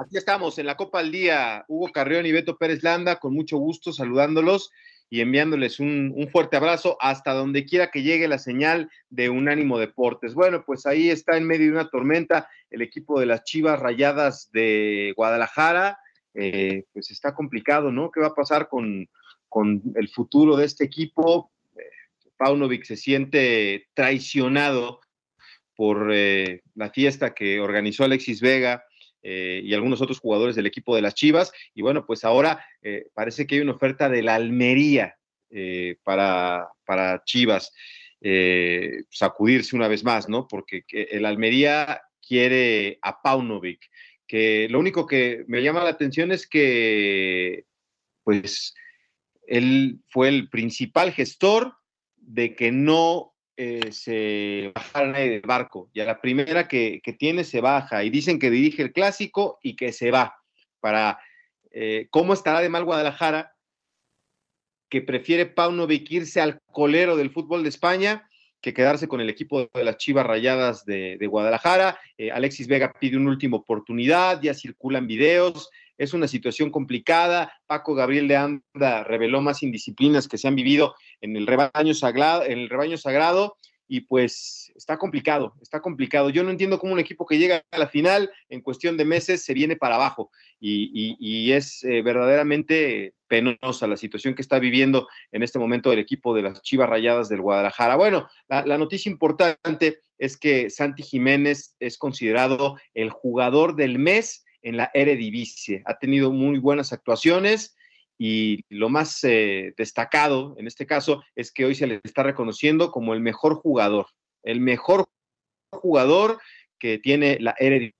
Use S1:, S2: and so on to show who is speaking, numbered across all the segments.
S1: Aquí estamos en la Copa al Día, Hugo Carrión y Beto Pérez Landa, con mucho gusto saludándolos y enviándoles un, un, fuerte abrazo hasta donde quiera que llegue la señal de Unánimo Deportes. Bueno, pues ahí está en medio de una tormenta el equipo de las Chivas Rayadas de Guadalajara. Eh, pues está complicado, ¿no? ¿Qué va a pasar con, con el futuro de este equipo? Eh, Paunovic se siente traicionado por eh, la fiesta que organizó Alexis Vega eh, y algunos otros jugadores del equipo de las Chivas. Y bueno, pues ahora eh, parece que hay una oferta de la Almería eh, para, para, Chivas sacudirse una vez más, ¿no? Porque el Almería quiere a Paunovic, que lo único que me llama la atención es que, pues, él fue el principal gestor de que no eh, se bajaron del barco y a la primera que, que, tiene se baja y dicen que dirige el clásico y que se va para eh, cómo estará de mal Guadalajara que prefiere Paunovic irse al colero del fútbol de España que quedarse con el equipo de las Chivas Rayadas de, de Guadalajara. Eh, Alexis Vega pide una última oportunidad, ya circulan videos, es una situación complicada. Paco Gabriel de Anda reveló más indisciplinas que se han vivido en el rebaño sagrado, en el rebaño sagrado y pues está complicado, está complicado. Yo no entiendo cómo un equipo que llega a la final en cuestión de meses se viene para abajo y, es eh, verdaderamente penosa la situación que está viviendo en este momento el equipo de las Chivas Rayadas del Guadalajara. Bueno, la, la noticia importante es que Santi Jiménez es considerado el jugador del mes en la Eredivisie. Ha tenido muy buenas actuaciones y lo más eh, destacado en este caso es que hoy se le está reconociendo como el mejor jugador, el mejor jugador que tiene la Eredivisie.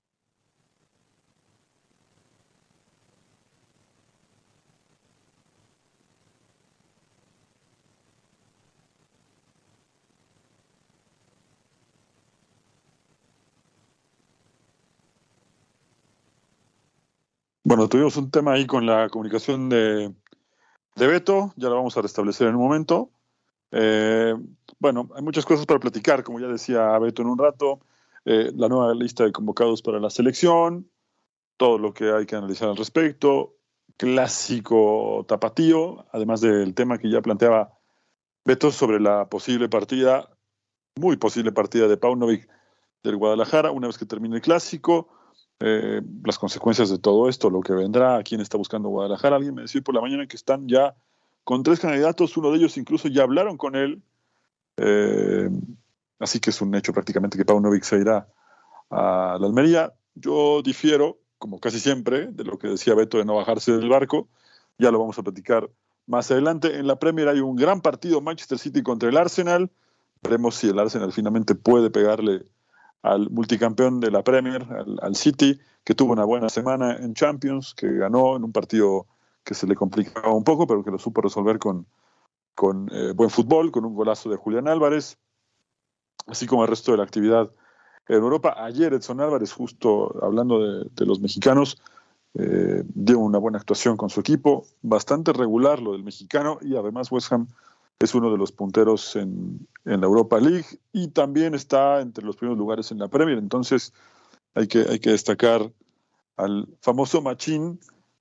S2: Bueno, tuvimos un tema ahí con la comunicación de, de Beto, ya la vamos a restablecer en un momento. Eh, bueno, hay muchas cosas para platicar, como ya decía Beto en un rato, eh, la nueva lista de convocados para la selección, todo lo que hay que analizar al respecto, clásico tapatío, además del tema que ya planteaba Beto sobre la posible partida, muy posible partida de Paunovic del Guadalajara, una vez que termine el clásico eh, las consecuencias de todo esto, lo que vendrá, quién está buscando Guadalajara. Alguien me decía por la mañana que están ya con tres candidatos, uno de ellos incluso ya hablaron con él, eh, así que es un hecho prácticamente que Paunovic se irá a la Almería. Yo difiero, como casi siempre, de lo que decía Beto de no bajarse del barco, ya lo vamos a platicar más adelante. En la Premier hay un gran partido, Manchester City contra el Arsenal. Veremos si el Arsenal finalmente puede pegarle al multicampeón de la Premier, al, City, que tuvo una buena semana en Champions, que ganó en un partido que se le complicaba un poco, pero que lo supo resolver con, con eh, buen fútbol, con un golazo de Julián Álvarez, así como el resto de la actividad en Europa. Ayer Edson Álvarez, justo hablando de, de los mexicanos, eh, dio una buena actuación con su equipo, bastante regular lo del mexicano, y además West Ham es uno de los punteros en, en, la Europa League y también está entre los primeros lugares en la Premier. Entonces hay que, hay que destacar al famoso Machín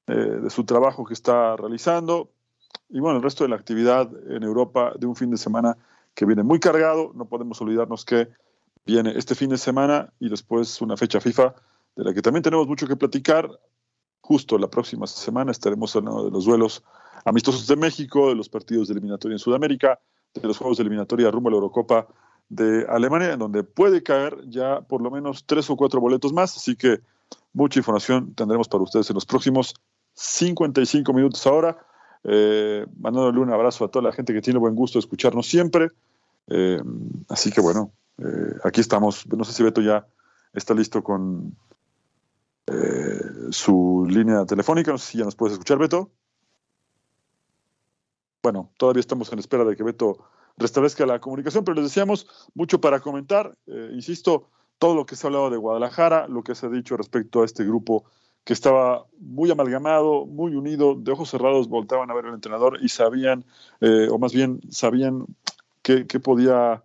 S2: eh, de su trabajo que está realizando y bueno, el resto de la actividad en Europa de un fin de semana que viene muy cargado. No podemos olvidarnos que viene este fin de semana y después una fecha FIFA de la que también tenemos mucho que platicar. justo la próxima semana estaremos hablando de los duelos amistosos de México, de los partidos de eliminatoria en Sudamérica, de los juegos de eliminatoria rumbo a la Eurocopa de Alemania, en donde puede caer ya por lo menos tres o cuatro boletos más. Así que mucha información tendremos para ustedes en los próximos 55 minutos ahora. Eh, mandándole un abrazo a toda la gente que tiene buen gusto de escucharnos siempre. Eh, así que bueno, eh, aquí estamos. No sé si Beto ya está listo con su línea telefónica. No sé si ya nos puedes escuchar, Beto. Bueno, todavía estamos en espera de que Beto restablezca la comunicación, pero les decíamos mucho para comentar. insisto, todo lo que se ha hablado de Guadalajara, lo que se ha dicho respecto a este grupo que estaba muy amalgamado, muy unido, de ojos cerrados voltaban a ver al entrenador y sabían, eh, o más bien sabían qué, podía,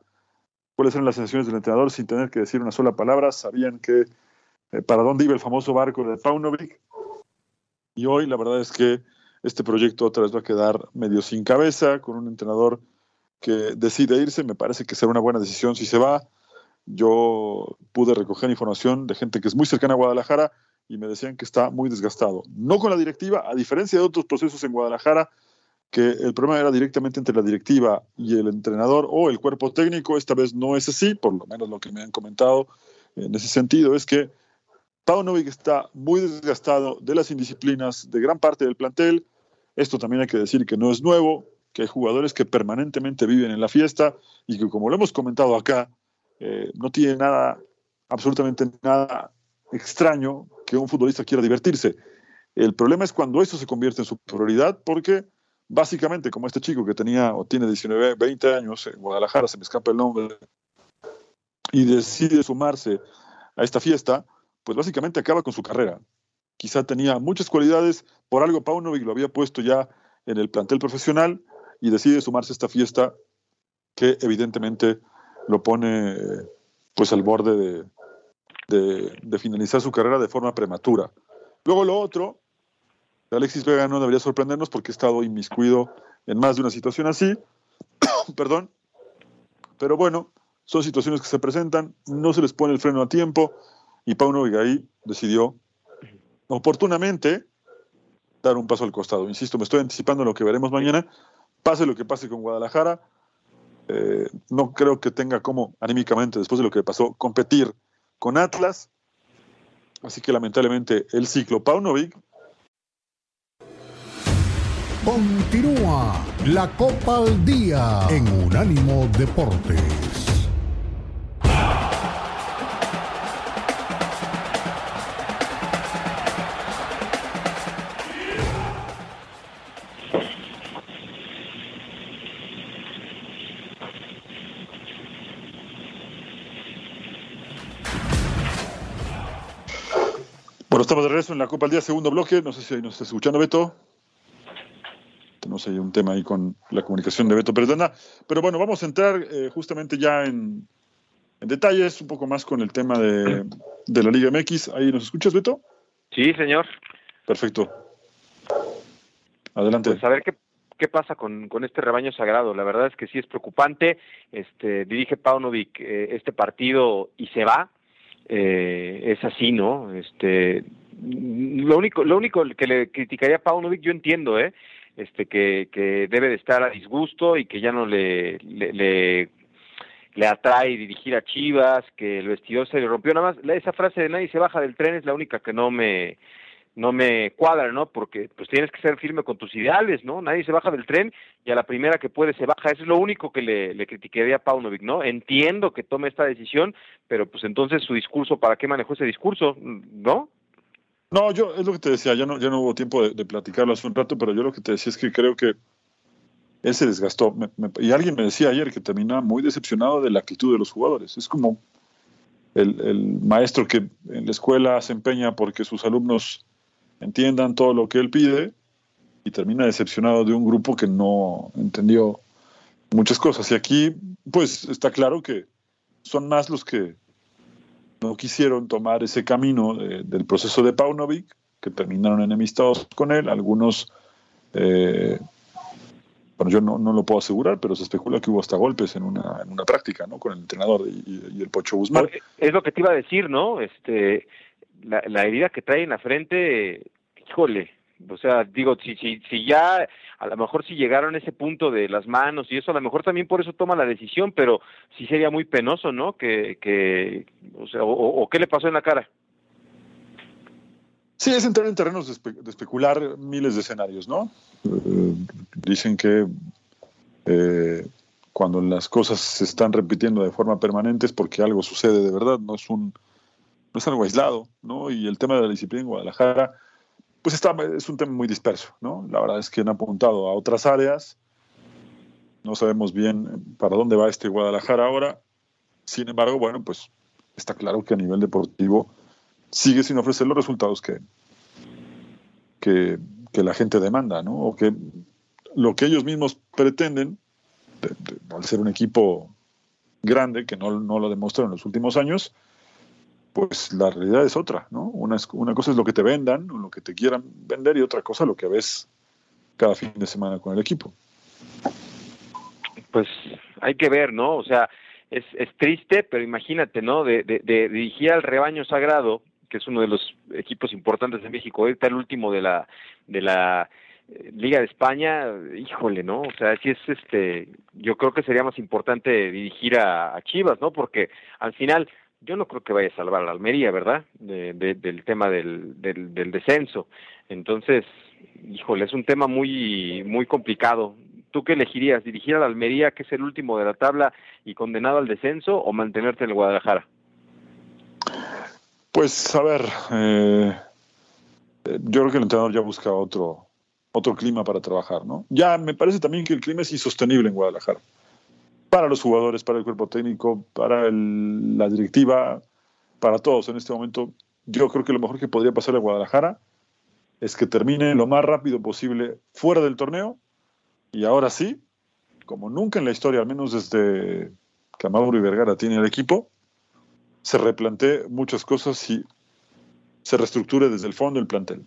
S2: cuáles eran las sensaciones del entrenador sin tener que decir una sola palabra, sabían que eh, para dónde iba el famoso barco de Paunovic. Y hoy la verdad es que este proyecto otra vez va a quedar medio sin cabeza, con un entrenador que decide irse, me parece que será una buena decisión si se va. Yo pude recoger información de gente que es muy cercana a Guadalajara y me decían que está muy desgastado. No con la directiva, a diferencia de otros procesos en Guadalajara, que el problema era directamente entre la directiva y el entrenador o el cuerpo técnico, esta vez no es así, por lo menos lo que me han comentado en ese sentido es que Paunovic está muy desgastado de las indisciplinas de gran parte del plantel. Esto también hay que decir que no es nuevo, que hay jugadores que permanentemente viven en la fiesta y que, como lo hemos comentado acá, eh, no tiene nada, absolutamente nada extraño que un futbolista quiera divertirse. El problema es cuando eso se convierte en su prioridad, porque básicamente, como este chico que tenía o tiene 19, 20 años en Guadalajara, se me escapa el nombre, y decide sumarse a esta fiesta, pues básicamente acaba con su carrera. Quizá tenía muchas cualidades, por algo Paunovic lo había puesto ya en el plantel profesional y decide sumarse a esta fiesta que evidentemente lo pone pues al borde de, finalizar su carrera de forma prematura. Luego lo otro, Alexis Vega no debería sorprendernos porque ha estado inmiscuido en más de una situación así, perdón, pero bueno, son situaciones que se presentan, no se les pone el freno a tiempo y Pauno Vigaí decidió oportunamente dar un paso al costado. Insisto, me estoy anticipando lo que veremos mañana, pase lo que pase con Guadalajara, eh, no creo que tenga como anímicamente, después de lo que pasó, competir con Atlas. Así que lamentablemente el ciclo Paunovic.
S3: Continúa la Copa al Día en Unánimo Deportes.
S2: Regreso en la Copa al Día, segundo bloque. No sé si nos está escuchando Beto. Tenemos ahí un tema ahí con la comunicación de Beto Perdona. Pero bueno, vamos a entrar eh, justamente ya en, detalles, un poco más con el tema de, la Liga MX. ¿Ahí nos escuchas, Beto?
S4: Sí, señor.
S2: Perfecto. Adelante.
S4: Pues a ver qué, qué pasa con, con, este rebaño sagrado. La verdad es que sí es preocupante. Este, dirige Paunovic eh, este partido y se va eh, es así, ¿no? Este, lo único, lo único que le criticaría a Paunovic, yo entiendo, ¿eh? Este, que, que debe de estar a disgusto y que ya no le, le, le, atrae dirigir a Chivas, que el vestidor se le rompió. Nada más, esa frase de nadie se baja del tren es la única que no me, no me cuadra, ¿no? Porque pues tienes que ser firme con tus ideales, ¿no? Nadie se baja del tren y a la primera que puede se baja. Eso es lo único que le, le criticaría a Paunovic, ¿no? Entiendo que tome esta decisión, pero pues entonces su discurso, ¿para qué manejó ese discurso? ¿No?
S2: No, yo es lo que te decía, ya no, ya no hubo tiempo de, platicarlo hace un rato, pero yo lo que te decía es que creo que él se desgastó. y alguien me decía ayer que terminaba muy decepcionado de la actitud de los jugadores. Es como el, el maestro que en la escuela se empeña porque sus alumnos entiendan todo lo que él pide y termina decepcionado de un grupo que no entendió muchas cosas. Y aquí, pues, está claro que son más los que no quisieron tomar ese camino del proceso de Paunovic, que terminaron enemistados con él. Algunos, eh, bueno, yo no, lo puedo asegurar, pero se especula que hubo hasta golpes en una, en una práctica, ¿no? Con el entrenador y, y el Pocho Guzmán.
S4: Es lo que te iba a decir, ¿no? Este, la, la herida que trae en la frente, híjole, o sea, digo, si, si, si ya a lo mejor si llegaron a ese punto de las manos y eso, a lo mejor también por eso toma la decisión, pero sí sería muy penoso, ¿no? Que, que o sea, o, qué le pasó en la cara.
S2: Sí, es entrar en terrenos de, especular miles de escenarios, ¿no? Eh, dicen que eh, cuando las cosas se están repitiendo de forma permanente es porque algo sucede de verdad, no es un no es algo aislado, ¿no? Y el tema de la disciplina en Guadalajara pues está, es un tema muy disperso, ¿no? La verdad es que han apuntado a otras áreas, no sabemos bien para dónde va este Guadalajara ahora, sin embargo, bueno, pues está claro que a nivel deportivo sigue sin ofrecer los resultados que, que, la gente demanda, ¿no? O que lo que ellos mismos pretenden, al ser un equipo grande, que no, no lo demostraron en los últimos años, pues la realidad es otra, ¿no? Una, una cosa es lo que te vendan, o lo que te quieran vender, y otra cosa lo que ves cada fin de semana con el equipo.
S4: Pues hay que ver, ¿no? O sea, es, es triste, pero imagínate, ¿no? De, de, de, dirigir al rebaño sagrado, que es uno de los equipos importantes de México, ahorita el último de la, de la eh, Liga de España, híjole, ¿no? O sea, sí es este, yo creo que sería más importante dirigir a Chivas, ¿no? Porque al final yo no creo que vaya a salvar a la Almería, ¿verdad? del tema del, del, descenso. Entonces, híjole, es un tema muy, muy complicado. ¿Tú qué elegirías? ¿Dirigir a la Almería, que es el último de la tabla y condenado al descenso, o mantenerte en el Guadalajara?
S2: Pues, a ver, eh, yo creo que el entrenador ya busca otro, otro clima para trabajar, ¿no? Ya me parece también que el clima es insostenible en Guadalajara para los jugadores, para el cuerpo técnico, para la directiva, para todos en este momento. Yo creo que lo mejor que podría pasar a Guadalajara es que termine lo más rápido posible fuera del torneo y ahora sí, como nunca en la historia, al menos desde que Amauro y Vergara tiene el equipo, se replantee muchas cosas y se reestructure desde el fondo el plantel.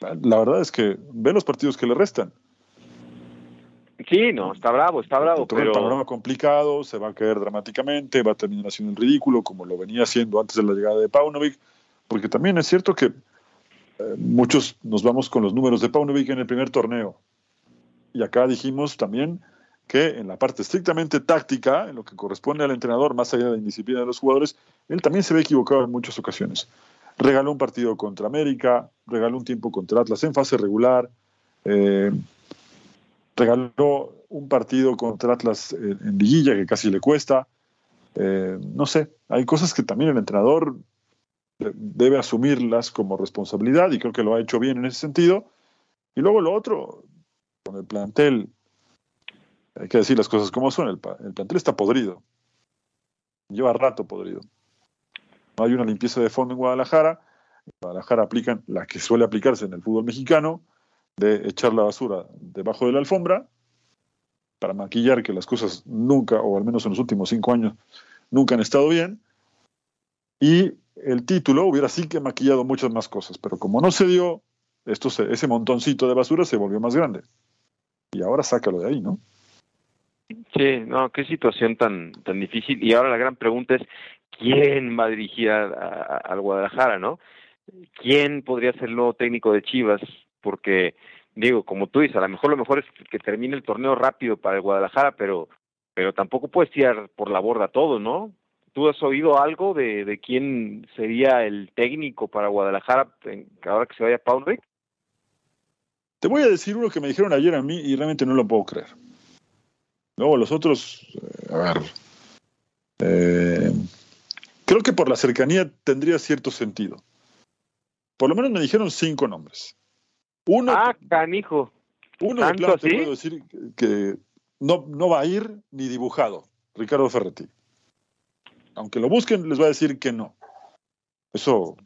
S2: La verdad es que ve los partidos que le restan
S4: Sí, no, está bravo, está bravo.
S2: Pero... el panorama complicado, se va a caer dramáticamente, va a terminar haciendo el ridículo, como lo venía haciendo antes de la llegada de Paunovic, porque también es cierto que eh, muchos nos vamos con los números de Paunovic en el primer torneo. Y acá dijimos también que en la parte estrictamente táctica, en lo que corresponde al entrenador, más allá de la indisciplina de los jugadores, él también se ve equivocado en muchas ocasiones. Regaló un partido contra América, regaló un tiempo contra Atlas en fase regular. Eh, regaló un partido contra Atlas en, Liguilla que casi le cuesta. Eh, no sé, hay cosas que también el entrenador debe asumirlas como responsabilidad y creo que lo ha hecho bien en ese sentido. Y luego lo otro, con el plantel, hay que decir las cosas como son, el, el plantel está podrido. Lleva rato podrido. No hay una limpieza de fondo en Guadalajara. En Guadalajara aplican la que suele aplicarse en el fútbol mexicano, de echar la basura debajo de la alfombra para maquillar que las cosas nunca, o al menos en los últimos cinco años, nunca han estado bien. Y el título hubiera sí que maquillado muchas más cosas, pero como no se dio, esto ese montoncito de basura se volvió más grande. Y ahora sácalo de ahí, ¿no?
S4: Sí, no, qué situación tan, tan difícil. Y ahora la gran pregunta es, ¿quién va a dirigir al Guadalajara, no? ¿Quién podría ser el nuevo técnico de Chivas? Porque digo, como tú dices, a lo mejor lo mejor es que termine el torneo rápido para el Guadalajara, pero pero tampoco puedes tirar por la borda todo, ¿no? ¿Tú has oído algo de, de quién sería el técnico para Guadalajara ahora que se vaya Paul
S2: Te voy a decir uno que me dijeron ayer a mí y realmente no lo puedo creer. Luego los otros, eh, a ver, eh, creo que por la cercanía tendría cierto sentido. Por lo menos me dijeron cinco nombres.
S4: Uno, ah, canijo.
S2: Uno de plano te puedo decir que no, no va a ir ni dibujado, Ricardo Ferretti. Aunque lo busquen, les va a decir que no. Eso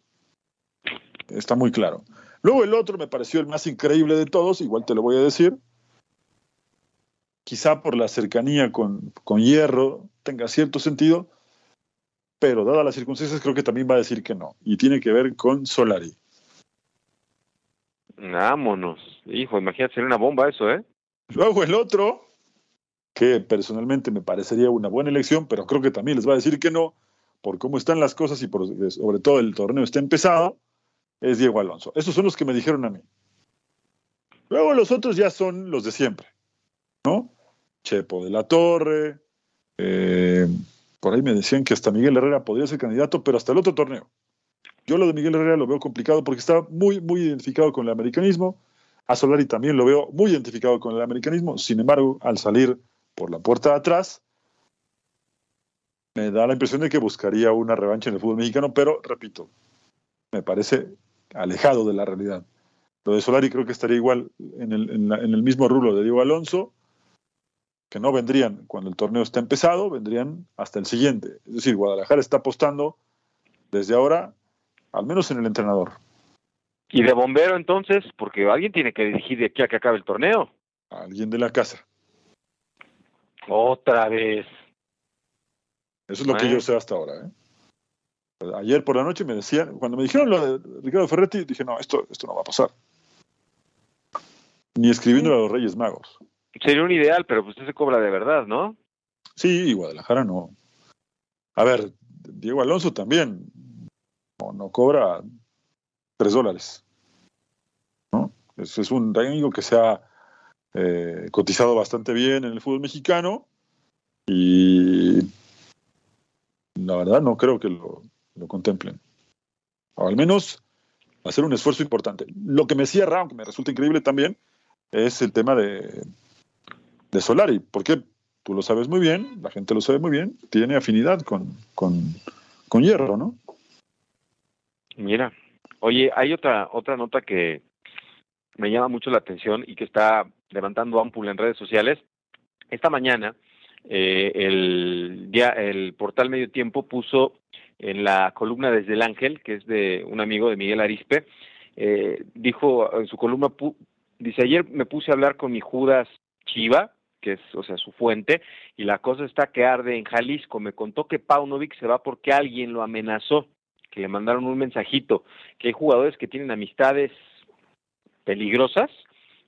S2: está muy claro. Luego el otro me pareció el más increíble de todos, igual te lo voy a decir. Quizá por la cercanía con, con Hierro tenga cierto sentido, pero dadas las circunstancias creo que también va a decir que no. Y tiene que ver con Solari.
S4: Vámonos. Hijo, imagínate ser una bomba eso, ¿eh?
S2: Luego el otro, que personalmente me parecería una buena elección, pero creo que también les va a decir que no, por cómo están las cosas y por, sobre todo el torneo está empezado, es Diego Alonso. Esos son los que me dijeron a mí. Luego los otros ya son los de siempre, ¿no? Chepo de la Torre, eh, por ahí me decían que hasta Miguel Herrera podría ser candidato, pero hasta el otro torneo. Yo lo de Miguel Herrera lo veo complicado porque está muy, muy identificado con el americanismo. A Solari también lo veo muy identificado con el americanismo. Sin embargo, al salir por la puerta de atrás, me da la impresión de que buscaría una revancha en el fútbol mexicano, pero repito, me parece alejado de la realidad. Lo de Solari creo que estaría igual en el, en el mismo rulo de Diego Alonso, que no vendrían cuando el torneo está empezado, vendrían hasta el siguiente. Es decir, Guadalajara está apostando desde ahora, al menos en el entrenador.
S4: ¿Y de bombero entonces? Porque alguien tiene que dirigir de aquí a que acabe el torneo.
S2: Alguien de la casa.
S4: Otra vez.
S2: Eso es lo que yo sé hasta ahora. ¿eh? Ayer por la noche me decían, cuando me dijeron lo de Ricardo Ferretti, dije, no, esto, esto no va a pasar. Ni escribiendo a los Reyes Magos.
S4: Sería un ideal, pero pues usted se cobra de verdad, ¿no?
S2: Sí, y Guadalajara no. A ver, Diego Alonso también no, cobra tres dólares. ¿no? Es, es un técnico que se ha eh, cotizado bastante bien en el fútbol mexicano y la verdad no creo que lo, lo contemplen. O al menos hacer un esfuerzo importante. Lo que me cierra, aunque me resulta increíble también, es el tema de, de Solari, porque tú lo sabes muy bien, la gente lo sabe muy bien, tiene afinidad con, con, con Hierro, ¿no?
S4: Mira, oye, hay otra, otra nota que me llama mucho la atención y que está levantando ámpula en redes sociales. Esta mañana, eh, el, portal Medio Tiempo puso en la columna Desde el Ángel, que es de un amigo de Miguel Arispe, eh, dijo en su columna, dice, ayer me puse a hablar con mi Judas Chiva, que es, o sea, su fuente, y la cosa está que arde en Jalisco. Me contó que Paunovic se va porque alguien lo amenazó, que le mandaron un mensajito, que hay jugadores que tienen amistades peligrosas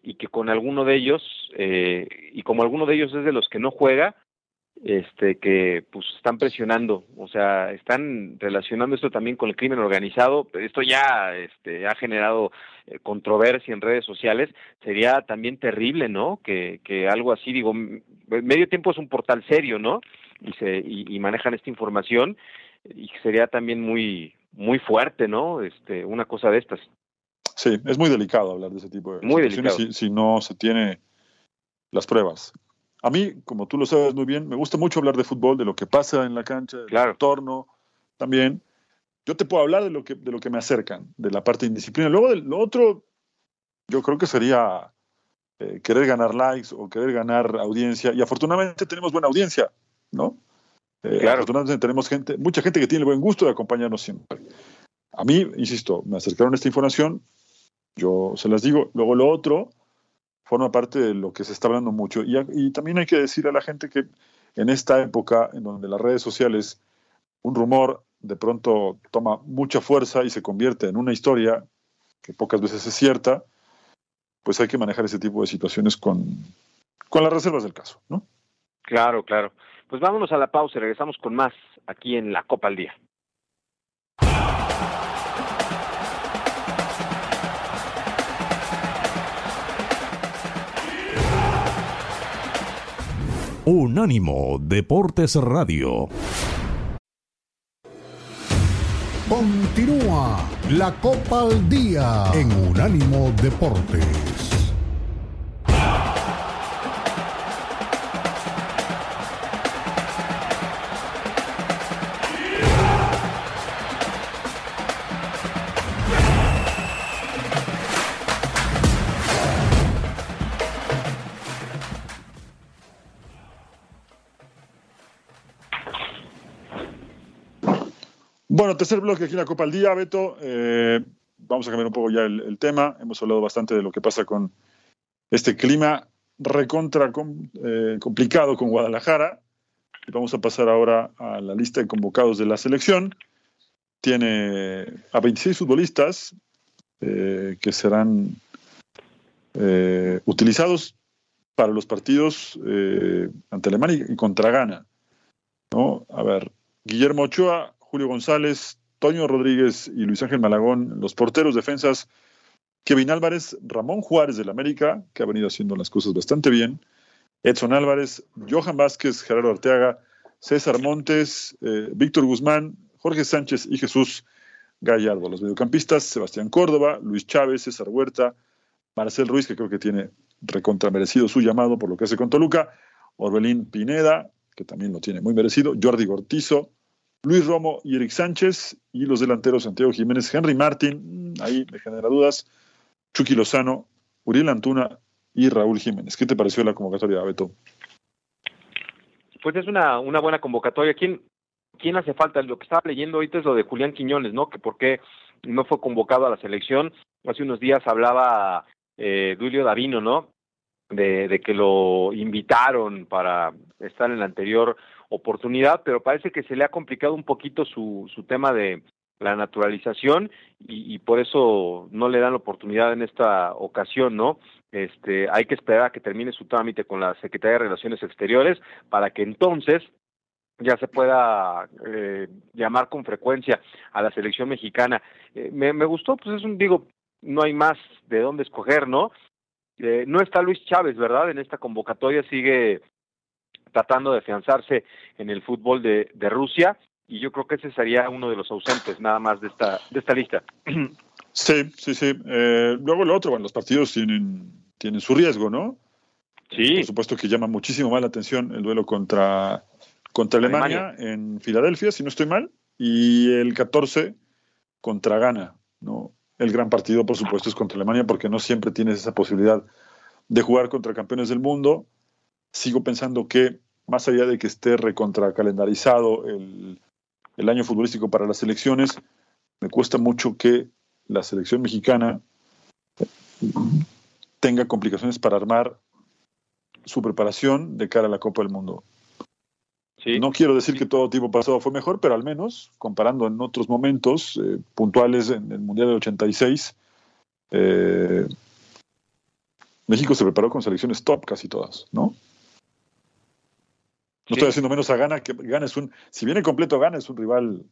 S4: y que con alguno de ellos, eh, y como alguno de ellos es de los que no juega, este que pues están presionando, o sea, están relacionando esto también con el crimen organizado, esto ya este ha generado eh, controversia en redes sociales, sería también terrible, ¿no? Que, que algo así, digo, medio tiempo es un portal serio, ¿no? Y se y, manejan esta información y sería también muy muy fuerte, ¿no? Este, una cosa de estas.
S2: Sí, es muy delicado hablar de ese tipo de
S4: muy situaciones
S2: si, si no se tiene las pruebas. A mí, como tú lo sabes muy bien, me gusta mucho hablar de fútbol, de lo que pasa en la cancha, del entorno también. Yo te puedo hablar de lo que, de lo que me acercan, de la parte de indisciplina. Luego, de lo otro, yo creo que sería eh, querer ganar likes o querer ganar audiencia. Y afortunadamente tenemos buena audiencia, ¿no? Eh,
S4: claro.
S2: Afortunadamente tenemos gente, mucha gente que tiene el buen gusto de acompañarnos siempre. A mí, insisto, me acercaron esta información, yo se las digo. Luego lo otro, forma parte de lo que se está hablando mucho. Y, también hay que decir a la gente que en esta época, en donde las redes sociales, un rumor de pronto toma mucha fuerza y se convierte en una historia que pocas veces es cierta, pues hay que manejar ese tipo de situaciones con, con las reservas del caso, ¿no?
S4: Claro, claro. Pues vámonos a la pausa y regresamos con más aquí en la Copa al Día.
S3: Unánimo Deportes Radio. Continúa la Copa al Día en Unánimo Deportes.
S2: Tercer bloque aquí en la Copa al Día, Beto. Eh, vamos a cambiar un poco ya el, tema. Hemos hablado bastante de lo que pasa con este clima recontra eh, complicado con Guadalajara. Vamos a pasar ahora a la lista de convocados de la selección. Tiene a 26 futbolistas eh, que serán utilizados para los partidos ante Alemania y contra Ghana. A ver, Guillermo Ochoa Julio González, Toño Rodríguez y Luis Ángel Malagón, los porteros defensas, Kevin Álvarez, Ramón Juárez del América, que ha venido haciendo las cosas bastante bien, Edson Álvarez, Johan Vázquez, Gerardo Arteaga, César Montes, eh, Víctor Guzmán, Jorge Sánchez y Jesús Gallardo. Los mediocampistas, Sebastián Córdoba, Luis Chávez, César Huerta, Marcel Ruiz, que creo que tiene recontramerecido su llamado por lo que hace con Toluca, Orbelín Pineda, que también lo tiene muy merecido, Jordi Gortizo, Luis Romo y Eric Sánchez, y los delanteros Santiago Jiménez, Henry Martín, mm, ahí me genera dudas, Chucky Lozano, Uriel Antuna y Raúl Jiménez. ¿Qué te pareció la convocatoria, Beto?
S4: Pues es una, una buena convocatoria. ¿Quién, ¿Quién hace falta? Lo que estaba leyendo ahorita es lo de Julián Quiñones, ¿no? Que por qué no fue convocado a la selección. Hace unos días hablaba eh, Duilio Davino, ¿no? De, de, que lo invitaron para estar en la anterior oportunidad, pero parece que se le ha complicado un poquito su, su tema de la naturalización y, y por eso no le dan la oportunidad en esta ocasión, ¿no? Este, hay que esperar a que termine su trámite con la Secretaría de Relaciones Exteriores para que entonces ya se pueda eh, llamar con frecuencia a la selección mexicana. Eh, me, me, gustó, pues es un, digo, no hay más de dónde escoger, ¿no? Eh, no está Luis Chávez, ¿verdad? En esta convocatoria sigue tratando de afianzarse en el fútbol de, de Rusia y yo creo que ese sería uno de los ausentes nada más de esta, de esta lista.
S2: Sí, sí, sí. Eh, luego lo otro, bueno, los partidos tienen, tienen su riesgo, ¿no?
S4: Sí.
S2: Por supuesto que llama muchísimo más la atención el duelo contra contra Alemania, Alemania, en Filadelfia, si no estoy mal, y el 14 contra Ghana. ¿no? El gran partido, por supuesto, es contra Alemania porque no siempre tienes esa posibilidad de jugar contra campeones del mundo. Sigo pensando que, más allá de que esté recontracalendarizado el, el año futbolístico para las selecciones, me cuesta mucho que la selección mexicana tenga complicaciones para armar su preparación de cara a la Copa del Mundo. Sí. No quiero decir que todo tiempo pasado fue mejor, pero al menos, comparando en otros momentos eh, puntuales en el Mundial del 86, eh, México se preparó con selecciones top casi todas, ¿no? No sí. estoy haciendo menos a Gana, que Gana es un, si viene completo Gana es un rival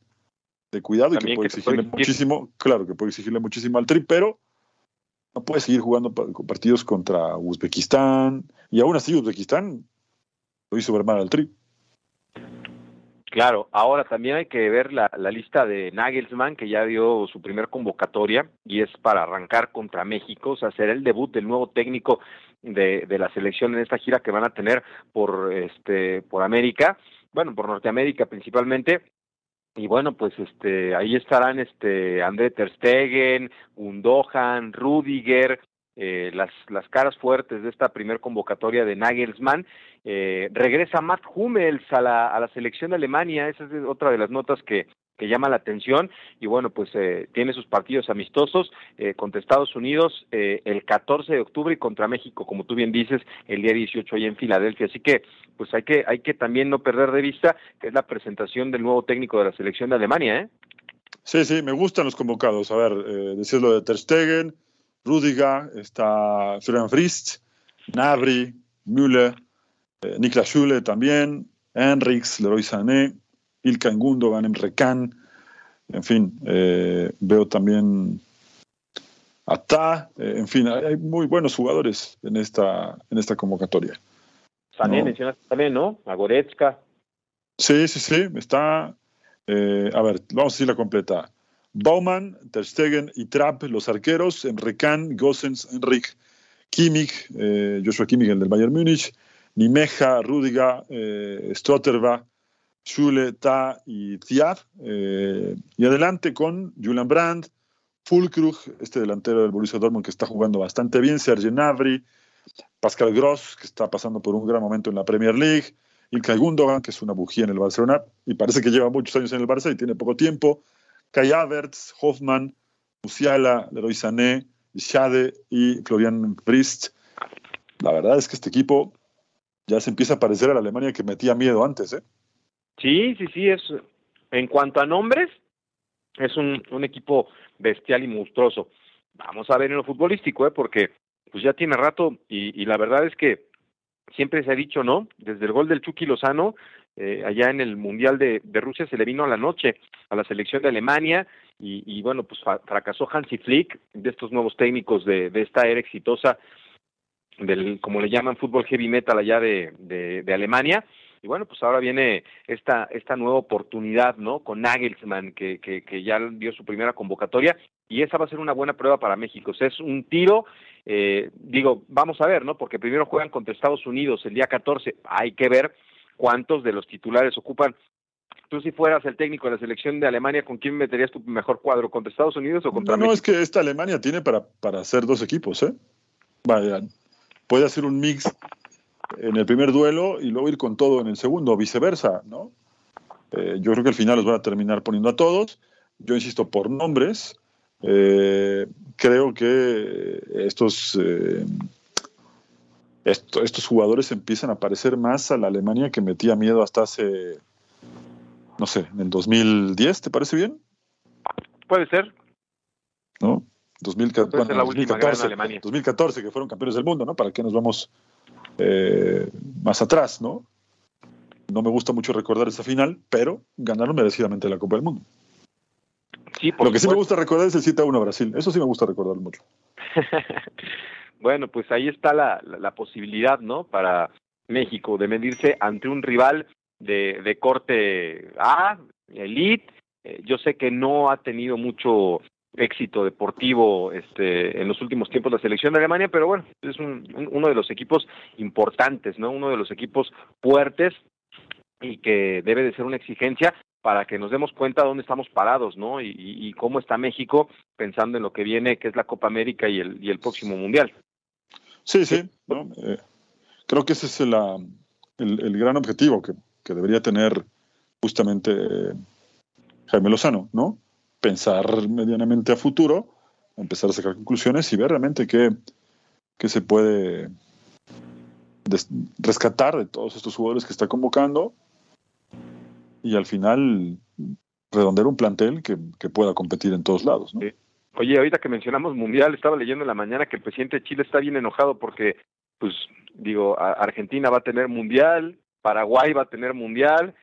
S2: de cuidado También y que puede que exigirle puede muchísimo, claro que puede exigirle muchísimo al Tri, pero no puede seguir jugando partidos contra Uzbekistán, y aún así Uzbekistán lo hizo ver mal al Tri.
S4: Claro, ahora también hay que ver la, lista de Nagelsmann, que ya dio su primer convocatoria y es para arrancar contra México, o sea, será el debut del nuevo técnico de, de la selección en esta gira que van a tener por, este, por América, bueno, por Norteamérica principalmente, y bueno, pues este, ahí estarán este André Ter Stegen, Gundogan, Rudiger, eh, las, las caras fuertes de esta primer convocatoria de Nagelsmann. Eh, regresa Matt Hummels a la, a la selección de Alemania, esa es otra de las notas que, que llama la atención y bueno, pues eh, tiene sus partidos amistosos eh, contra Estados Unidos eh, el 14 de octubre y contra México, como tú bien dices, el día 18 ahí en Filadelfia. Así que pues hay que hay que también no perder de vista que es la presentación del nuevo técnico de la selección de Alemania, ¿eh?
S2: Sí, sí, me gustan los convocados. A ver, eh, decirlo de Ter Stegen, Rudiger, está Florian Frist, Nabri, Müller, eh, Niklas Schule también, Henriks, Leroy Sané, Ilkan Gundogan, Emre Can, en fin, eh, veo también a Ta, eh, en fin, hay muy buenos jugadores en esta, en esta convocatoria.
S4: Sané ¿no? mencionaste también, ¿no? A Goretzka.
S2: Sí, sí, sí, está, a ver, vamos a decir la completa. Baumann, Ter Stegen y Trapp, los arqueros, Emre Can, Gossens, Enric, Kimmich, eh, Joshua Kimmich, el del Bayern Múnich, Nimeja, Rudiger, eh, Stotterba, Schule, Ta y Thiar. Eh, y adelante con Julian Brandt, Fulkrug, este delantero del Borussia Dortmund que está jugando bastante bien, Serge Gnabry, Pascal Gross, que está pasando por un gran momento en la Premier League, Ilkay Gundogan, que es una bujía en el Barcelona y parece que lleva muchos años en el Barça y tiene poco tiempo, Kai Havertz, Hoffman, Musiala, Leroy Sané, Schade y Florian Brist. La verdad es que este equipo ya se empieza a parecer a la Alemania que metía miedo antes, ¿eh?
S4: Sí, sí, sí, es en cuanto a nombres, es un, un equipo bestial y monstruoso. Vamos a ver en lo futbolístico, ¿eh? porque pues ya tiene rato y, y la verdad es que siempre se ha dicho, ¿no? Desde el gol del Chucky Lozano, eh, allá en el Mundial de, Rusia se le vino a la noche a la selección de Alemania y, bueno, pues fracasó Hansi Flick, de estos nuevos técnicos de, esta era exitosa del, como le llaman, fútbol heavy metal allá de, de, Alemania. Y bueno, pues ahora viene esta, esta nueva oportunidad, ¿no? Con Nagelsmann, que, que, ya dio su primera convocatoria y esa va a ser una buena prueba para México. O sea, es un tiro, eh, digo, vamos a ver, ¿no? Porque primero juegan contra Estados Unidos el día 14, hay que ver cuántos de los titulares ocupan. Tú si fueras el técnico de la selección de Alemania, ¿con quién meterías tu mejor cuadro? ¿Contra Estados Unidos o contra
S2: no,
S4: México?
S2: No, es que esta Alemania tiene para, para hacer dos equipos, ¿eh? Vaya, puede hacer un mix en el primer duelo y luego ir con todo en el segundo, o viceversa, ¿no? Eh, yo creo que al final los van a terminar poniendo a todos. Yo insisto, por nombres, eh, creo que estos, eh, estos jugadores empiezan a parecer más a la Alemania que metía miedo hasta hace, no sé, en el 2010, ¿te parece bien?
S4: Puede ser.
S2: ¿No? 2014, 2014, 2014, que fueron campeones del mundo, ¿no? ¿Para qué nos vamos eh, más atrás, ¿no? No me gusta mucho recordar esa final, pero ganaron merecidamente la Copa del Mundo. Lo que sí me gusta recordar es el 7 a 1 a Brasil. Eso sí me gusta recordar mucho.
S4: bueno, pues ahí está la, la, posibilidad, ¿no? Para México de medirse ante un rival de, de corte A, elite. Eh, yo sé que no ha tenido mucho éxito deportivo este, en los últimos tiempos la selección de Alemania, pero bueno, es un, uno de los equipos importantes, ¿no? Uno de los equipos fuertes y que debe de ser una exigencia para que nos demos cuenta de dónde estamos parados, ¿no? Y, cómo está México pensando en lo que viene, que es la Copa América y el, y el próximo Mundial.
S2: Sí, sí, eh, creo que ese es el, el, gran objetivo que, que, debería tener justamente eh, Jaime Lozano, ¿no? Pensar medianamente a futuro, empezar a sacar conclusiones y ver realmente qué, qué se puede rescatar de todos estos jugadores que está convocando y al final redondear un plantel que, pueda competir en todos lados. ¿no?
S4: Oye, ahorita que mencionamos Mundial, estaba leyendo en la mañana que el presidente de Chile está bien enojado porque, pues, digo, Argentina va a tener Mundial, Paraguay va a tener Mundial,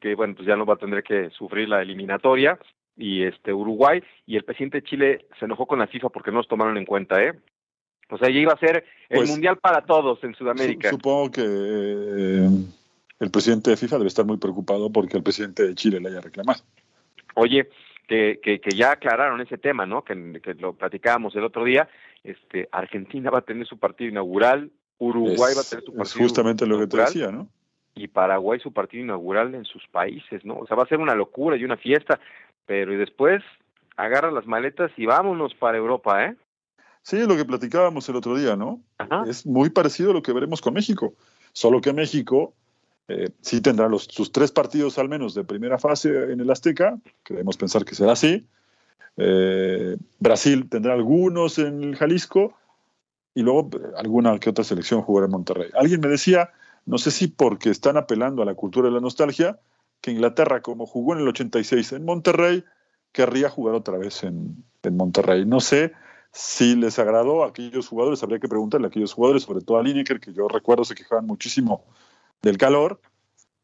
S4: que bueno, pues ya no va a tener que sufrir la eliminatoria, y este Uruguay, y el presidente de Chile se enojó con la FIFA porque no los tomaron en cuenta, ¿eh? O sea, ya iba a ser el pues, Mundial para todos en Sudamérica.
S2: supongo que... Eh, el presidente de FIFA debe estar muy preocupado porque el presidente de Chile le haya reclamado.
S4: Oye, que, que, ya aclararon ese tema, ¿no? Que, lo platicábamos el otro día. Este, Argentina va a tener su partido inaugural, Uruguay va a tener su partido
S2: es justamente lo que te decía, ¿no?
S4: Y Paraguay su partido inaugural en sus países, ¿no? O sea, va a ser una locura y una fiesta, pero y después agarra las maletas y vámonos para Europa, ¿eh?
S2: Sí, lo que platicábamos el otro día, ¿no? Es muy parecido a lo que veremos con México, solo que México eh, sí tendrá sus tres partidos al menos de primera fase en el Azteca, queremos pensar que será así. Eh, Brasil tendrá algunos en el Jalisco y luego eh, alguna que otra selección jugará en Monterrey. Alguien me decía, no sé si porque están apelando a la cultura de la nostalgia, que Inglaterra, como jugó en el 86 en Monterrey, querría jugar otra vez en, en Monterrey. No sé si les agradó a aquellos jugadores, habría que preguntarle a aquellos jugadores, sobre todo a Lineker, que yo recuerdo se quejaban muchísimo del calor,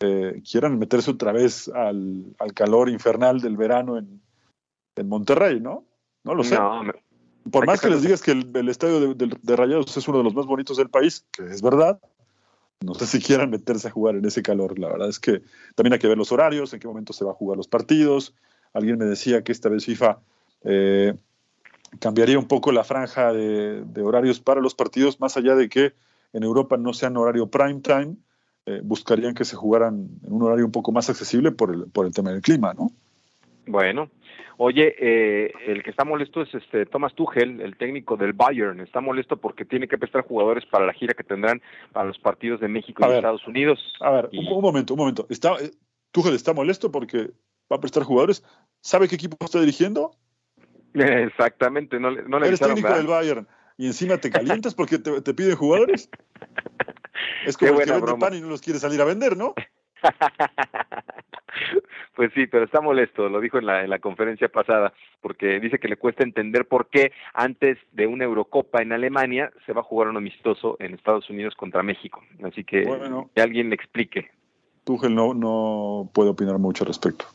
S2: eh, quieran meterse otra vez al, calor infernal del verano en, Monterrey, ¿no? No lo sé. Por más que, les digas que el, estadio de, Rayados es uno de los más bonitos del país, que es verdad, no sé si quieran meterse a jugar en ese calor. La verdad es que también hay que ver los horarios, en qué momento se va a jugar los partidos. Alguien me decía que esta vez FIFA eh, cambiaría un poco la franja de, de, horarios para los partidos, más allá de que en Europa no sean horario prime time, eh, buscarían que se jugaran en un horario un poco más accesible por el, por el tema del clima, ¿no?
S4: Bueno, oye, eh, el que está molesto es este Thomas Tuchel, el técnico del Bayern. Está molesto porque tiene que prestar jugadores para la gira que tendrán para los partidos de México y Estados Unidos.
S2: A ver, un, momento, un momento. Está, eh, Tuchel está molesto porque va a prestar jugadores. ¿Sabe qué equipo está dirigiendo?
S4: Exactamente, no, no le
S2: Eres técnico del Bayern y encima te calientas porque te, te piden jugadores. Es como el que vende pan y no los quiere salir a vender, ¿no?
S4: pues sí, pero está molesto, lo dijo en la, en la conferencia pasada, porque dice que le cuesta entender por qué antes de una Eurocopa en Alemania se va a jugar un amistoso en Estados Unidos contra México. Así que que alguien le explique.
S2: Tuchel no, no puede opinar mucho al respecto.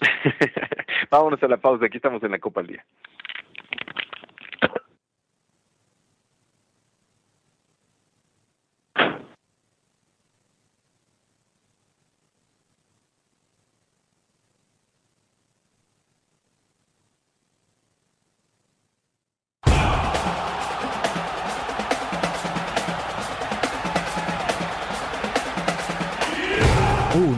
S4: Vámonos a la pausa, aquí estamos en la Copa al Día.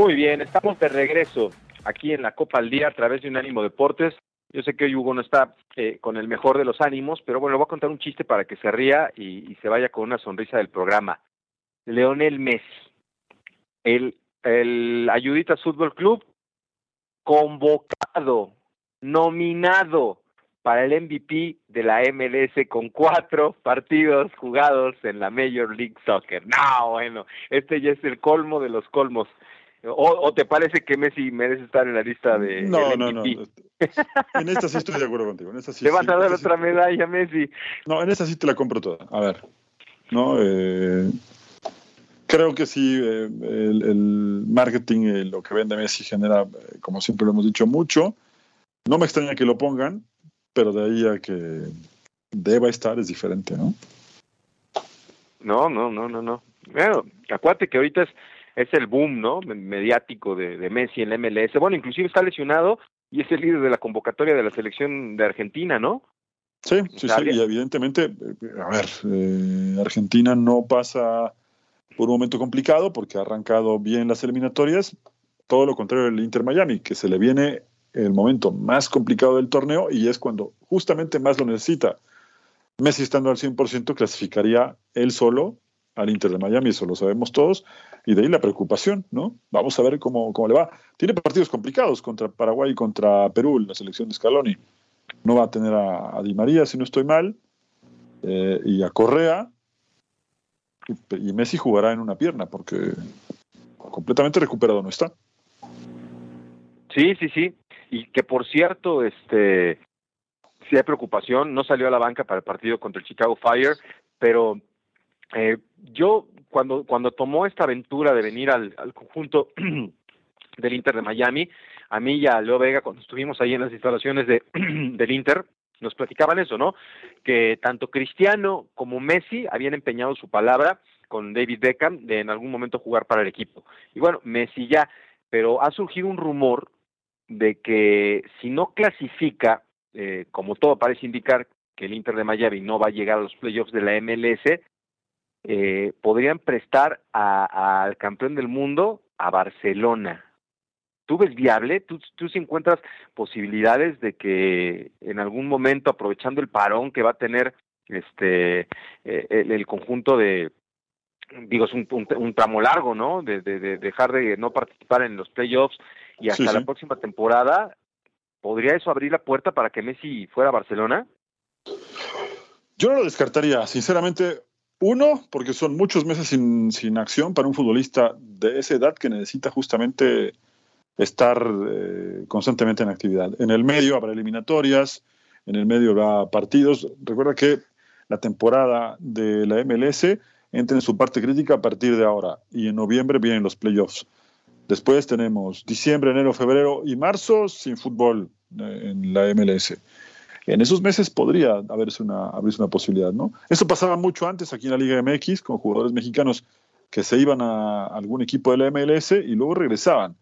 S4: Muy bien, estamos de regreso aquí en la Copa al Día a través de Unánimo Deportes. Yo sé que hoy Hugo no está eh, con el mejor de los ánimos, pero bueno, le voy a contar un chiste para que se ría y, y se vaya con una sonrisa del programa. Leonel Messi, el, el Ayuditas Fútbol Club, convocado, nominado para el MVP de la MLS con cuatro partidos jugados en la Major League Soccer. No, bueno, este ya es el colmo de los colmos. ¿O, o te parece que Messi merece estar en la lista de
S2: No, no, no.
S4: MVP?
S2: En esta sí estoy de acuerdo contigo. En esta sí,
S4: Le vas
S2: sí,
S4: a dar
S2: sí-
S4: otra medalla, Messi.
S2: No, en esta sí te la compro toda. A ver, ¿no? Eh, creo que sí, eh, el, el marketing, eh, lo que vende Messi genera, eh, como siempre lo hemos dicho, mucho. No me extraña que lo pongan, pero de ahí a que deba estar es diferente, ¿no?
S4: No, no, no, no, no. Bueno, acuérdate que ahorita es, es el boom, ¿no? Me- Mediático de, de Messi en la MLS. Bueno, inclusive está lesionado y es el líder de la convocatoria de la selección de Argentina, ¿no?
S2: Sí, sí, sí, y evidentemente, eh, a ver, eh, Argentina no pasa por un momento complicado porque ha arrancado bien las eliminatorias, todo lo contrario del Inter Miami, que se le viene el momento más complicado del torneo y es cuando justamente más lo necesita. Messi estando al 100% clasificaría él solo al Inter de Miami, eso lo sabemos todos, y de ahí la preocupación, ¿no? Vamos a ver cómo, cómo le va. Tiene partidos complicados contra Paraguay y contra Perú, la selección de Scaloni. No va a tener a, Di María, si no estoy mal, eh, y a Correa, y, y Messi jugará en una pierna, porque completamente recuperado no está.
S4: Sí, sí, sí. Y que por cierto, este, sí hay preocupación, no salió a la banca para el partido contra el Chicago Fire, pero eh, yo cuando, cuando tomó esta aventura de venir al, conjunto del Inter de Miami, a mí y a Leo Vega, cuando estuvimos ahí en las instalaciones de, del Inter, nos platicaban eso, ¿no? Que tanto Cristiano como Messi habían empeñado su palabra con David Beckham de en algún momento jugar para el equipo. Y bueno, Messi ya, pero ha surgido un rumor de que si no clasifica, eh, como todo parece indicar que el Inter de Miami no va a llegar a los playoffs de la MLS, eh, podrían prestar a- al campeón del mundo a Barcelona. ¿Tú ves viable? ¿Tú, ¿Tú sí encuentras posibilidades de que en algún momento, aprovechando el parón que va a tener este eh, el, el conjunto de, digo, es un, un, un tramo largo, ¿no? De, de, de dejar de no participar en los playoffs y hasta
S2: Sí,
S4: la próxima temporada, ¿podría eso abrir la puerta para que Messi fuera a Barcelona?
S2: Yo no lo descartaría, sinceramente. Uno, porque son muchos meses sin, acción para un futbolista de esa edad que necesita justamente estar eh, constantemente en actividad. En el medio habrá eliminatorias, en el medio habrá partidos. Recuerda que la temporada de la MLS entra en su parte crítica a partir de ahora y en noviembre vienen los playoffs. Después tenemos diciembre, enero, febrero y marzo sin fútbol eh, en la MLS en esos meses podría haberse una, abrirse una posibilidad, ¿no? Eso pasaba mucho antes aquí en la Liga MX con jugadores mexicanos que se iban a algún equipo de la MLS y luego regresaban,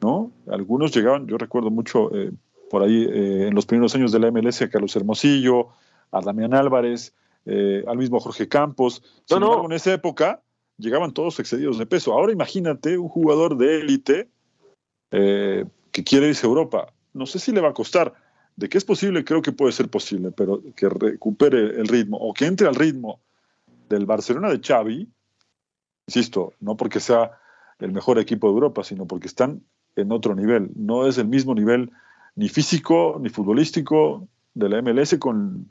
S2: ¿no? Algunos llegaban, yo recuerdo mucho eh, por ahí eh, en los primeros años de la MLS a Carlos Hermosillo, a Damián Álvarez, eh, al mismo Jorge Campos. Sin
S4: No, no.
S2: embargo, en esa época llegaban todos excedidos de peso. Ahora imagínate un jugador de élite que quiere irse a Europa. No sé si le va a costar. De que es posible, creo que puede ser posible, pero que recupere el ritmo o que entre al ritmo del Barcelona de Xavi, insisto, no porque sea el mejor equipo de Europa, sino porque están en otro nivel. No es el mismo nivel ni físico ni futbolístico de la MLS con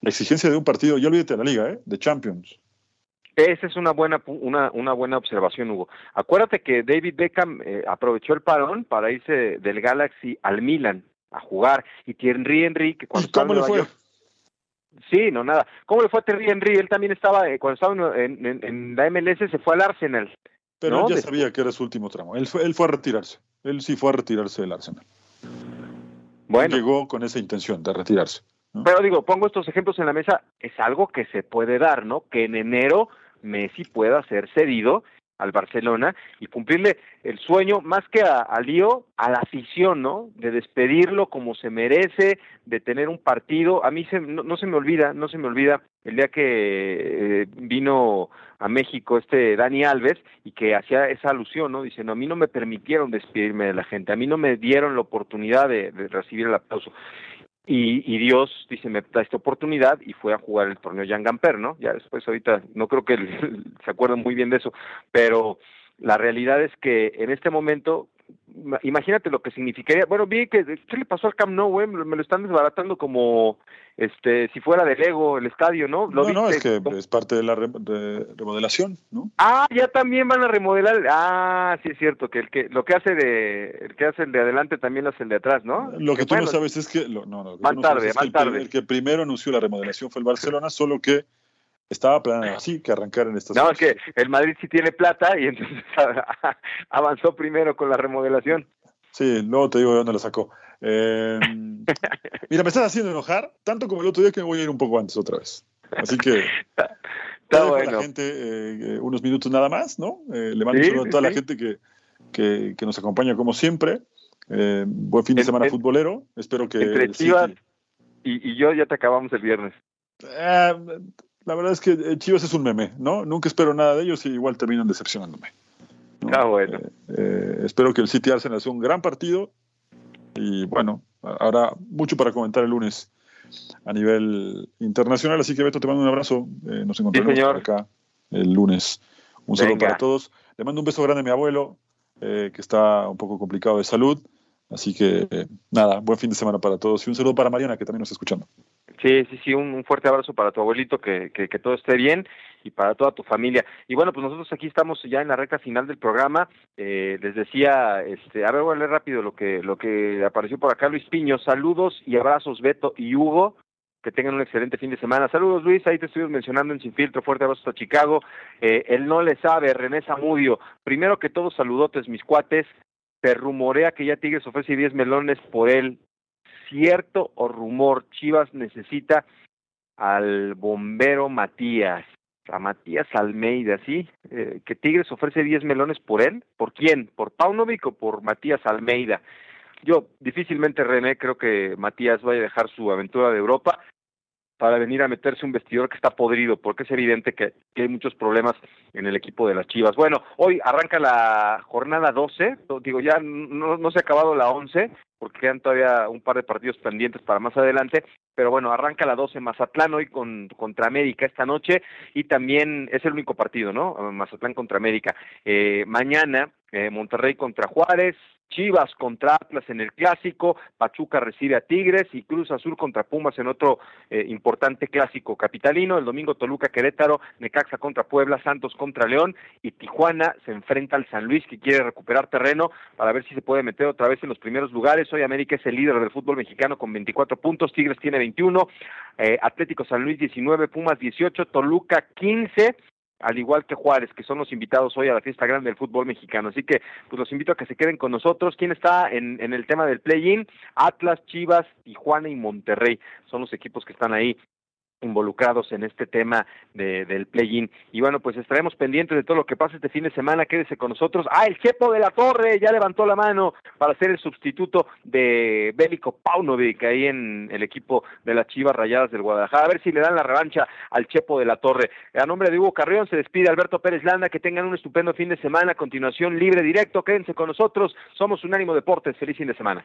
S2: la exigencia de un partido, ya olvídate de la liga, ¿eh? de Champions.
S4: Esa es una buena, una, una buena observación, Hugo. Acuérdate que David Beckham eh, aprovechó el parón para irse del Galaxy al Milan a jugar y Thierry Henry, que cuando
S2: ¿Cómo le fue?
S4: Sí, no, nada. ¿Cómo le fue a Thierry Henry? Él también estaba, eh, cuando estaba en, en, la MLS, se fue al Arsenal.
S2: Pero él ya sabía que era su último tramo. Él fue, él fue a retirarse. Él sí fue a retirarse del Arsenal. Bueno. Llegó con esa intención de retirarse.
S4: Pero digo, pongo estos ejemplos en la mesa, es algo que se puede dar, ¿no? Que en enero Messi pueda ser cedido al Barcelona y cumplirle el sueño, más que a, Lío, a la afición, ¿no? De despedirlo como se merece, de tener un partido. A mí se, no, se me olvida, no se me olvida el día que eh, vino a México este Dani Alves y que hacía esa alusión, ¿no? Dice, no, a mí no me permitieron despedirme de la gente, a mí no me dieron la oportunidad de recibir el aplauso. Y, Dios dice, me da esta oportunidad y fue a jugar el torneo Jan Gamper, ¿no? Ya después ahorita no creo que se acuerden muy bien de eso, pero la realidad es que en este momento imagínate lo que significaría. Bueno, vi que ¿qué le pasó al Camp Nou, güey? Me lo están desbaratando como este si fuera de Lego el estadio, ¿no?
S2: no, no, es que es parte de la remodelación, ¿no?
S4: Ah, ya también van a remodelar. Ah, sí es cierto que el que lo que hace de el que hace el de adelante también lo hace el de atrás, ¿no?
S2: Lo que tú no sabes es que no, no,
S4: más tarde, más tarde.
S2: el que primero anunció la remodelación fue el Barcelona, solo que estaba planeado así que arrancar en estas
S4: No, es que el Madrid sí tiene plata y entonces avanzó primero con la remodelación.
S2: Sí, luego te digo de dónde lo sacó. Eh, mira, me estás haciendo enojar, tanto como el otro día que me voy a ir un poco antes otra vez. Así que
S4: Está bueno.
S2: la gente eh, unos minutos nada más, ¿no? Eh, le mando un saludo a toda la gente que, que, nos acompaña como siempre. buen fin de semana futbolero. Espero que.
S4: Entre Chivas y, y, yo ya te acabamos el viernes
S2: la verdad es que eh, Chivas es un meme, ¿no? Nunca espero nada de ellos y igual terminan decepcionándome.
S4: Ah, bueno.
S2: Eh, eh, espero que el City Arsenal sea un gran partido y bueno, habrá mucho para comentar el lunes a nivel internacional, así que Beto, te mando un abrazo. nos encontraremos acá el lunes. Un saludo para todos. Le mando un beso grande a mi abuelo, que está un poco complicado de salud. Así que nada, buen fin de semana para todos y un saludo para Mariana, que también nos está escuchando.
S4: Sí, sí, sí, un, fuerte abrazo para tu abuelito, que, que, todo esté bien y para toda tu familia. Y bueno, pues nosotros aquí estamos ya en la recta final del programa. Eh, les decía, este, a ver, voy a leer rápido lo que, lo que apareció por acá, Luis Piño. Saludos y abrazos, Beto y Hugo. Que tengan un excelente fin de semana. Saludos, Luis. Ahí te estuvimos mencionando en Sin Filtro. Fuerte abrazo a Chicago. Eh, él no le sabe, René Zamudio. Primero que todo, saludotes, mis cuates. Se rumorea que ya Tigres ofrece 10 melones por él cierto o rumor, Chivas necesita al bombero Matías, a Matías Almeida, ¿sí? Eh, que Tigres ofrece 10 melones por él. ¿Por quién? ¿Por Paunovic o por Matías Almeida? Yo difícilmente, René, creo que Matías vaya a dejar su aventura de Europa para venir a meterse un vestidor que está podrido, porque es evidente que, hay muchos problemas en el equipo de las Chivas. Bueno, hoy arranca la jornada 12, digo, ya no, no se ha acabado la 11, porque quedan todavía un par de partidos pendientes para más adelante, pero bueno, arranca la 12 Mazatlán hoy con, contra América esta noche y también es el único partido, ¿no? Mazatlán contra América. Eh, mañana eh, Monterrey contra Juárez, Chivas contra Atlas en el clásico, Pachuca recibe a Tigres y Cruz Azul contra Pumas en otro eh, importante clásico capitalino. El domingo Toluca Querétaro, Necaxa contra Puebla, Santos contra León y Tijuana se enfrenta al San Luis que quiere recuperar terreno para ver si se puede meter otra vez en los primeros lugares. Hoy América es el líder del fútbol mexicano con 24 puntos, Tigres tiene 21, eh, Atlético San Luis 19, Pumas 18, Toluca 15 al igual que Juárez, que son los invitados hoy a la fiesta grande del fútbol mexicano. Así que, pues los invito a que se queden con nosotros. ¿Quién está en, en el tema del play-in? Atlas, Chivas, Tijuana y Monterrey. Son los equipos que están ahí involucrados en este tema de, del play-in. Y bueno, pues estaremos pendientes de todo lo que pasa este fin de semana. Quédese con nosotros. Ah, el Chepo de la Torre ya levantó la mano para ser el sustituto de Bélico Paunovic ahí en el equipo de las Chivas Rayadas del Guadalajara. A ver si le dan la revancha al Chepo de la Torre. A nombre de Hugo Carrión se despide Alberto Pérez Landa. Que tengan un estupendo fin de semana. A continuación, libre directo. Quédense con nosotros. Somos Unánimo Deportes. Feliz fin de semana.